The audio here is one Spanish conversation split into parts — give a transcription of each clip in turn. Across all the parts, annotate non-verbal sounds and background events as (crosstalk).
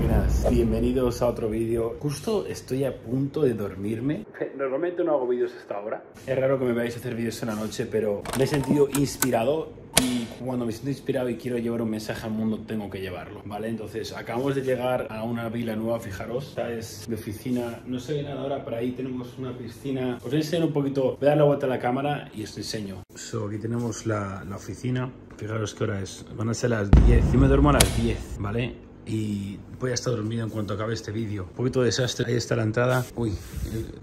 máquinas, bienvenidos a otro vídeo. Justo estoy a punto de dormirme. Normalmente no hago vídeos hasta ahora. Es raro que me veáis hacer vídeos en la noche, pero me he sentido inspirado y cuando me siento inspirado y quiero llevar un mensaje al mundo, tengo que llevarlo, ¿vale? Entonces, acabamos de llegar a una vila nueva, fijaros. Esta es mi oficina. No ve nada ahora, pero ahí tenemos una piscina. Os enseño un poquito. Voy a dar la vuelta a la cámara y os enseño. So, aquí tenemos la, la oficina. Fijaros qué hora es. Van a ser las 10. Yo me duermo a las 10, ¿vale? Y voy a estar dormido en cuanto acabe este vídeo. Un poquito de desastre. Ahí está la entrada. Uy,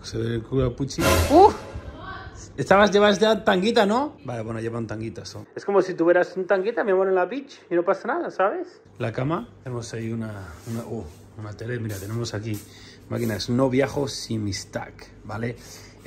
se ve el culo de Pucci. ¡Uh! Estabas, llevas ya tanguita, ¿no? Vale, bueno, lleva un tanguita. So. Es como si tuvieras un tanguita, mi amor, en la beach y no pasa nada, ¿sabes? La cama, tenemos ahí una, una, uh, una tele, mira, tenemos aquí máquinas, no viajo sin mi stack, ¿vale?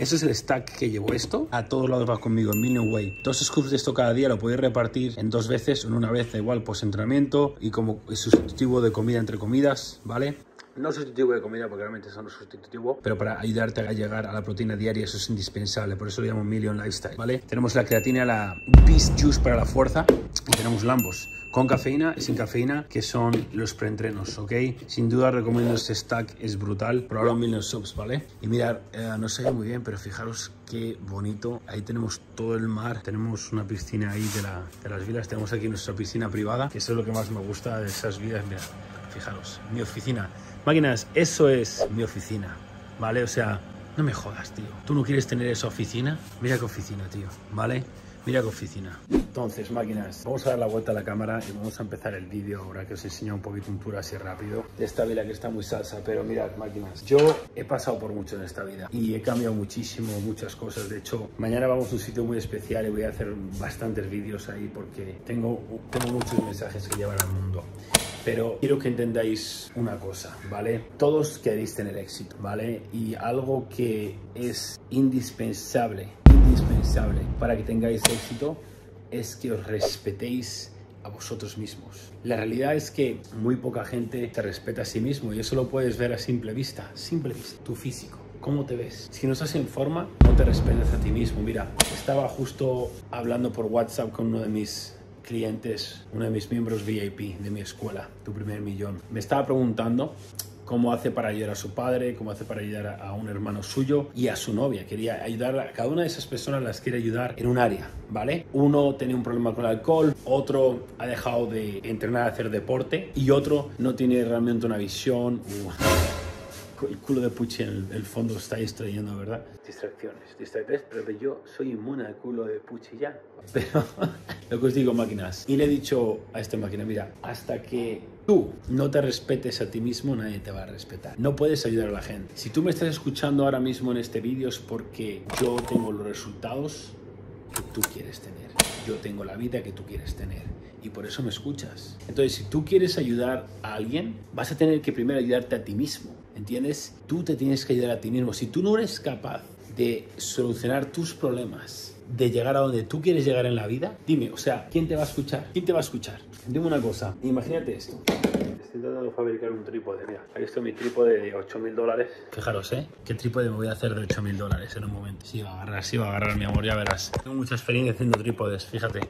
Ese es el stack que llevo esto. A todos lados va conmigo, en Million Way. Dos scoops de esto cada día lo podéis repartir en dos veces, en una vez, da igual, pues entrenamiento y como sustitutivo de comida entre comidas, ¿vale? no sustitutivo de comida porque realmente son no sustitutivo, pero para ayudarte a llegar a la proteína diaria eso es indispensable, por eso lo llamo Million Lifestyle, ¿vale? Tenemos la creatina, la Beast Juice para la fuerza y tenemos Lambos con cafeína y sin cafeína, que son los preentrenos, ¿ok? Sin duda recomiendo este stack, es brutal. Ahora un million subs, ¿vale? Y mirar, eh, no ve muy bien, pero fijaros qué bonito. Ahí tenemos todo el mar, tenemos una piscina ahí de, la, de las vilas, tenemos aquí nuestra piscina privada, que eso es lo que más me gusta de esas vidas. Mira, fijaros, mi oficina. Máquinas, eso es mi oficina, ¿vale? O sea, no me jodas, tío. ¿Tú no quieres tener esa oficina? Mira qué oficina, tío, ¿vale? Mira qué oficina. Entonces, máquinas, vamos a dar la vuelta a la cámara y vamos a empezar el vídeo ahora que os enseño un poquito un tour así rápido de esta vida que está muy salsa, pero mirad, máquinas, yo he pasado por mucho en esta vida y he cambiado muchísimo, muchas cosas. De hecho, mañana vamos a un sitio muy especial y voy a hacer bastantes vídeos ahí porque tengo, tengo muchos mensajes que llevar al mundo. Pero quiero que entendáis una cosa, ¿vale? Todos queréis tener éxito, ¿vale? Y algo que es indispensable, indispensable para que tengáis éxito es que os respetéis a vosotros mismos. La realidad es que muy poca gente te respeta a sí mismo y eso lo puedes ver a simple vista, simple vista, tu físico. ¿Cómo te ves? Si no estás en forma, no te respetas a ti mismo. Mira, estaba justo hablando por WhatsApp con uno de mis clientes, uno de mis miembros VIP de mi escuela, tu primer millón. Me estaba preguntando cómo hace para ayudar a su padre, cómo hace para ayudar a un hermano suyo y a su novia. Quería ayudar a cada una de esas personas, las quiere ayudar en un área, ¿vale? Uno tenía un problema con el alcohol, otro ha dejado de entrenar hacer deporte y otro no tiene realmente una visión. Uh el culo de Pucci en el, fondo está distrayendo, ¿verdad? Distracciones, distracciones, pero yo soy inmune al culo de Pucci ya. (laughs) Pero lo que os digo, máquinas. Y le he dicho a esta máquina, mira, hasta que no te respetes a ti mismo, nadie te va a respetar. No puedes ayudar a la gente. Si tú me estás escuchando ahora mismo en este vídeo es porque yo tengo los resultados que tú quieres tener. Yo tengo la vida que tú quieres tener y por eso me escuchas. Entonces, si tú quieres ayudar a alguien, vas a tener que primero ayudarte a ti mismo. ¿Entiendes? Tú te tienes que ayudar a ti mismo. Si tú no eres capaz de solucionar tus problemas, de llegar a donde tú quieres llegar en la vida, dime, o sea, ¿quién te va a escuchar? ¿Quién te va a escuchar? Dime una cosa, imagínate esto. De fabricar un trípode, mira, ahí está mi trípode de 8 mil dólares. Fijaros, ¿eh? ¿Qué trípode me voy a hacer de 8 mil dólares en un momento? Sí, va a agarrar, sí va a agarrar, mi amor, ya verás. Tengo mucha experiencia haciendo trípodes, fíjate.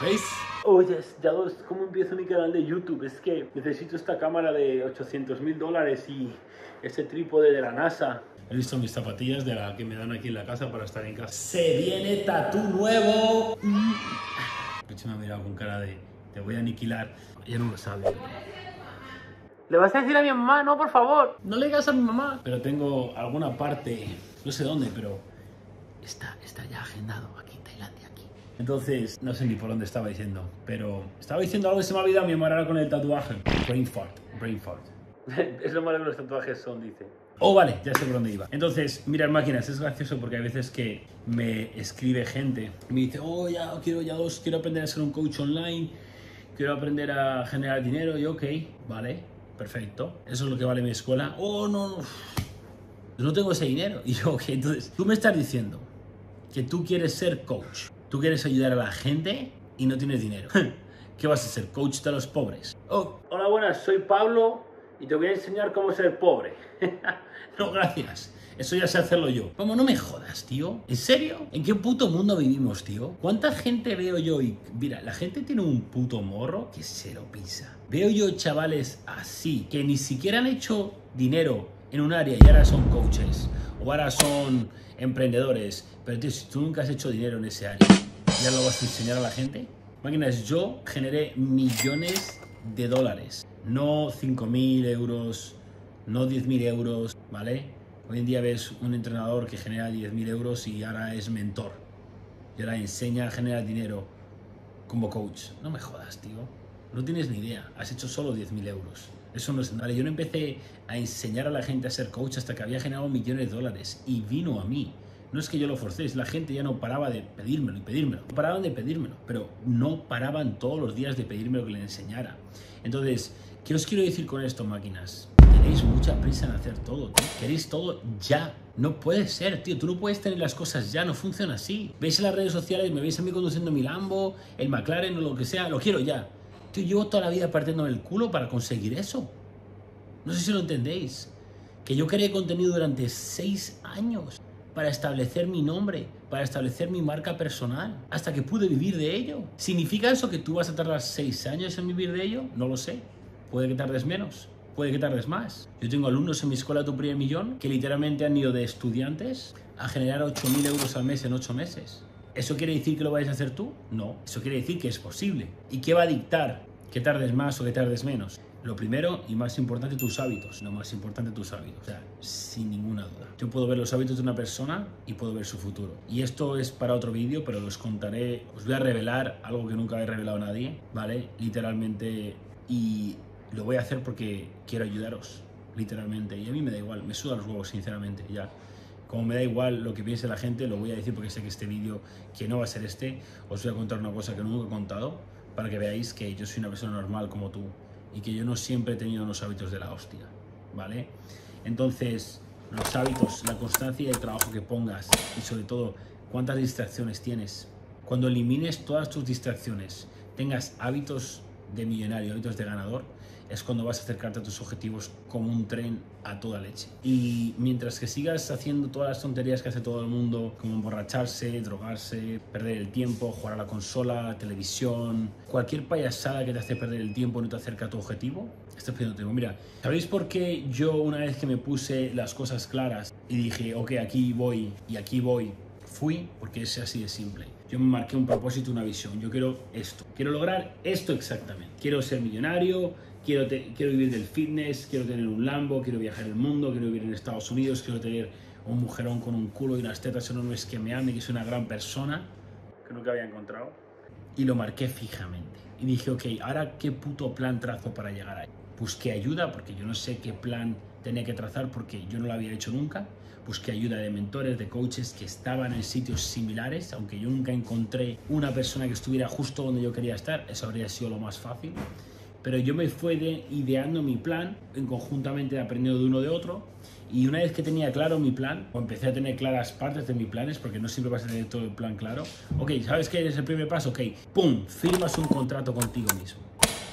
¿Veis? Oye, ya dos, ¿cómo empiezo mi canal de YouTube? Es que necesito esta cámara de 800 mil dólares y este trípode de la NASA. He visto mis zapatillas de la que me dan aquí en la casa para estar en casa. ¡Se viene tatu nuevo! Peche me ha mirado con cara de te voy a aniquilar. Ella no lo sabe. ¿Le vas a decir a mi mamá? No, por favor. No le digas a mi mamá. Pero tengo alguna parte, no sé dónde, pero está, está ya agendado aquí en Tailandia. Aquí. Entonces, no sé ni por dónde estaba diciendo, pero estaba diciendo algo que se me ha olvidado mi mamá con el tatuaje. Brain fart, brain fart. (laughs) es lo malo que los tatuajes son, dice. Oh, vale, ya sé por dónde iba. Entonces, mirar máquinas, es gracioso porque hay veces que me escribe gente y me dice, oh, ya quiero ya dos, quiero aprender a ser un coach online, quiero aprender a generar dinero. Y ok, vale, perfecto. Eso es lo que vale mi escuela. Oh, no, no, no tengo ese dinero. (laughs) Y yo, ok, entonces, tú me estás diciendo que tú quieres ser coach, tú quieres ayudar a la gente y no tienes dinero. (laughs) ¿Qué vas a ser? ¿Coach de los pobres? Oh, hola, buenas, soy Pablo y te voy a enseñar cómo ser pobre. (laughs) no, gracias. Eso ya sé hacerlo yo. Vamos, no me jodas, tío. ¿En serio? ¿En qué puto mundo vivimos, tío? ¿Cuánta gente veo yo y... Mira, la gente tiene un puto morro que se lo pisa. Veo yo chavales así, que ni siquiera han hecho dinero en un área y ahora son coaches. O ahora son emprendedores. Pero tío, si tú nunca has hecho dinero en ese área, ¿ya lo vas a enseñar a la gente? Máquinas, yo generé millones de dólares. No 5.000 euros, no 10.000 euros, ¿vale? Hoy en día ves un entrenador que genera 10.000 euros y ahora es mentor. Y ahora enseña a generar dinero como coach. No me jodas, tío. No tienes ni idea. Has hecho solo 10.000 euros. Eso no es nada. Yo no empecé a enseñar a la gente a ser coach hasta que había generado millones de dólares. Y vino a mí. No es que yo lo forcé, es la gente ya no paraba de pedírmelo y pedírmelo. No paraban de pedírmelo, pero no paraban todos los días de pedirme lo que le enseñara. Entonces, ¿qué os quiero decir con esto, máquinas? Tenéis mucha prisa en hacer todo, tío. Queréis todo ya. No puede ser, tío. Tú no puedes tener las cosas ya, no funciona así. Veis en las redes sociales, me veis a mí conduciendo mi Lambo, el McLaren o lo que sea, lo quiero ya. Tío, llevo toda la vida partiendo el culo para conseguir eso. No sé si lo entendéis. Que yo creé contenido durante seis años para establecer mi nombre, para establecer mi marca personal, hasta que pude vivir de ello. ¿Significa eso que tú vas a tardar seis años en vivir de ello? No lo sé. Puede que tardes menos, puede que tardes más. Yo tengo alumnos en mi escuela Tu Primer Millón que literalmente han ido de estudiantes a generar 8.000 euros al mes en 8 meses. ¿Eso quiere decir que lo vayas a hacer tú? No. Eso quiere decir que es posible. ¿Y qué va a dictar que tardes más o que tardes menos? Lo primero y más importante, tus hábitos. Lo más importante, tus hábitos. O sea, sin ninguna duda. Yo puedo ver los hábitos de una persona y puedo ver su futuro. Y esto es para otro vídeo, pero os contaré, os voy a revelar algo que nunca he revelado a nadie, ¿vale? Literalmente. Y lo voy a hacer porque quiero ayudaros, literalmente. Y a mí me da igual, me suda los huevos, sinceramente, ya. Como me da igual lo que piense la gente, lo voy a decir porque sé que este vídeo, que no va a ser este, os voy a contar una cosa que nunca he contado, para que veáis que yo soy una persona normal como tú y que yo no siempre he tenido los hábitos de la hostia, ¿vale? Entonces, los hábitos, la constancia y el trabajo que pongas y sobre todo cuántas distracciones tienes. Cuando elimines todas tus distracciones, tengas hábitos de millonario, hábitos de ganador, es cuando vas a acercarte a tus objetivos como un tren a toda leche. Y mientras que sigas haciendo todas las tonterías que hace todo el mundo, como emborracharse, drogarse, perder el tiempo, jugar a la consola, televisión, cualquier payasada que te hace perder el tiempo no te acerca a tu objetivo, estás perdiendo tiempo. Mira, ¿sabéis por qué yo una vez que me puse las cosas claras y dije, ok, aquí voy y aquí voy, fui? Porque es así de simple. Yo me marqué un propósito, una visión. Yo quiero esto. Quiero lograr esto exactamente. Quiero ser millonario, quiero, quiero vivir del fitness, quiero tener un Lambo, quiero viajar el mundo, quiero vivir en Estados Unidos, quiero tener un mujerón con un culo y unas tetas enormes que me ame, que es una gran persona, que nunca había encontrado. Y lo marqué fijamente. Y dije, ok, ahora qué puto plan trazo para llegar ahí. Busqué ayuda, porque yo no sé qué plan tenía que trazar, porque yo no lo había hecho nunca. Busqué ayuda de mentores, de coaches que estaban en sitios similares, aunque yo nunca encontré una persona que estuviera justo donde yo quería estar. Eso habría sido lo más fácil pero yo me fui de, ideando mi plan, en conjuntamente aprendiendo de uno de otro, y una vez que tenía claro mi plan, o empecé a tener claras partes de mis planes, porque no siempre vas a tener todo el plan claro, ok, ¿sabes qué es el primer paso? Ok, ¡pum! Firmas un contrato contigo mismo.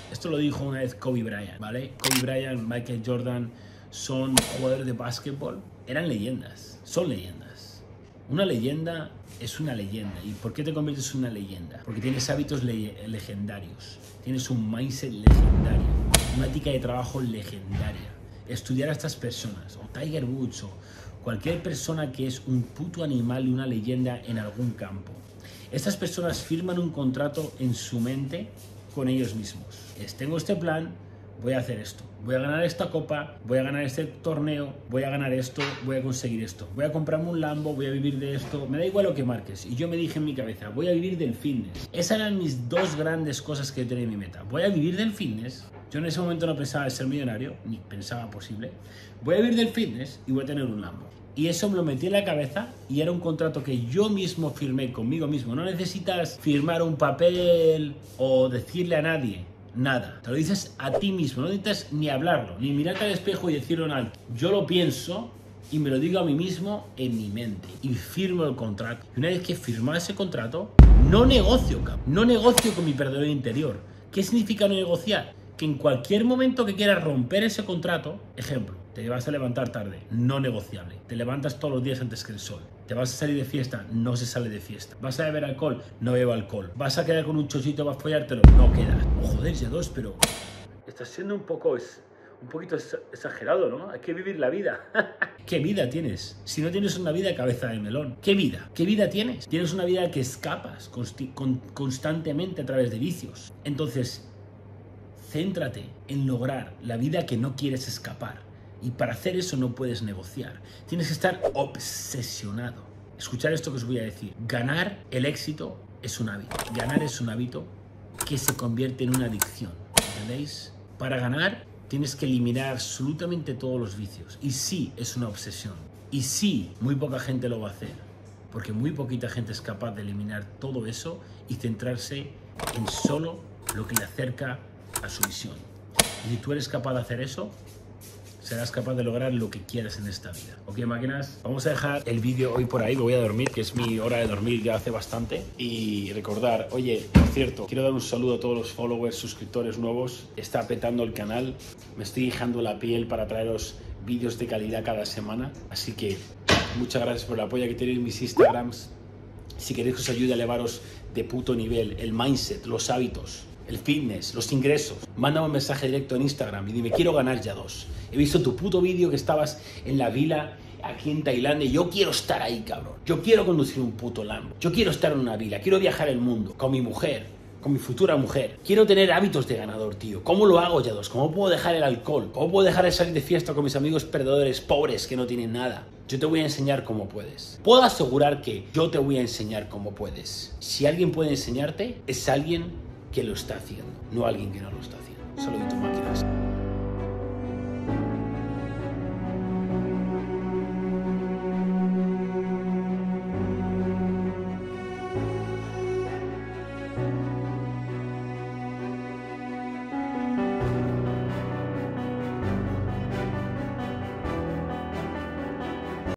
Esto lo dijo una vez Kobe Bryant, ¿vale? Kobe Bryant, Michael Jordan son jugadores de básquetbol, eran leyendas, son leyendas. Una leyenda es una leyenda. ¿Y por qué te conviertes en una leyenda? Porque tienes hábitos legendarios, tienes un mindset legendario, una ética de trabajo legendaria. Estudiar a estas personas, o Tiger Woods, o cualquier persona que es un puto animal y una leyenda en algún campo. Estas personas firman un contrato en su mente con ellos mismos. Es, tengo este plan, voy a hacer esto, voy a ganar esta copa, voy a ganar este torneo, voy a ganar esto, voy a conseguir esto, voy a comprarme un Lambo, voy a vivir de esto, me da igual lo que marques. Y yo me dije en mi cabeza, voy a vivir del fitness. Esas eran mis dos grandes cosas que tenía en mi meta. Voy a vivir del fitness. Yo en ese momento no pensaba en ser millonario, ni pensaba posible. Voy a vivir del fitness y voy a tener un Lambo. Y eso me lo metí en la cabeza y era un contrato que yo mismo firmé conmigo mismo. No necesitas firmar un papel o decirle a nadie nada. Te lo dices a ti mismo, no necesitas ni hablarlo, ni mirarte al espejo y decirlo en alto. Yo lo pienso y me lo digo a mí mismo en mi mente y firmo el contrato. Y una vez que firmo ese contrato, no negocio, no negocio con mi perdedor interior. ¿Qué significa no negociar? que en cualquier momento que quieras romper ese contrato, ejemplo, te vas a levantar tarde, no negociable. Te levantas todos los días antes que el sol. Te vas a salir de fiesta, no se sale de fiesta. Vas a beber alcohol, no bebo alcohol. Vas a quedar con un chochito, vas a follártelo, no quedas. Oh, joder, ya dos, pero estás siendo un poco un poquito exagerado, ¿no? Hay que vivir la vida. (laughs) ¿Qué vida tienes? Si no tienes una vida cabeza de melón, ¿qué vida? ¿Qué vida tienes? Tienes una vida que escapas constantemente a través de vicios. Entonces, céntrate en lograr la vida que no quieres escapar. Y para hacer eso no puedes negociar. Tienes que estar obsesionado. Escuchar esto que os voy a decir. Ganar el éxito es un hábito. Ganar es un hábito que se convierte en una adicción. ¿Entendéis? Para ganar tienes que eliminar absolutamente todos los vicios. Y sí, es una obsesión. Y sí, muy poca gente lo va a hacer. Porque muy poquita gente es capaz de eliminar todo eso y centrarse en solo lo que le acerca a su visión. Y si tú eres capaz de hacer eso, serás capaz de lograr lo que quieras en esta vida. Ok, máquinas, vamos a dejar el vídeo hoy por ahí, me voy a dormir, que es mi hora de dormir ya hace bastante. Y recordar, oye, por cierto, quiero dar un saludo a todos los followers, suscriptores nuevos. Está petando el canal, me estoy dejando la piel para traeros vídeos de calidad cada semana. Así que muchas gracias por el apoyo que tenéis en mis Instagrams. Si queréis que os ayude a elevaros de puto nivel, el mindset, los hábitos, el fitness, los ingresos, mándame un mensaje directo en Instagram y dime, quiero ganar ya dos. He visto tu puto vídeo que estabas en la vila aquí en Tailandia y yo quiero estar ahí, cabrón. Yo quiero conducir un puto Lambo. Yo quiero estar en una vila, quiero viajar el mundo con mi mujer, con mi futura mujer. Quiero tener hábitos de ganador, tío. ¿Cómo lo hago, ya dos? ¿Cómo puedo dejar el alcohol? ¿Cómo puedo dejar de salir de fiesta con mis amigos perdedores pobres que no tienen nada? Yo te voy a enseñar cómo puedes. Puedo asegurar que yo te voy a enseñar cómo puedes. Si alguien puede enseñarte, es alguien que lo está haciendo, no alguien que no lo está haciendo. Saludito máquinas.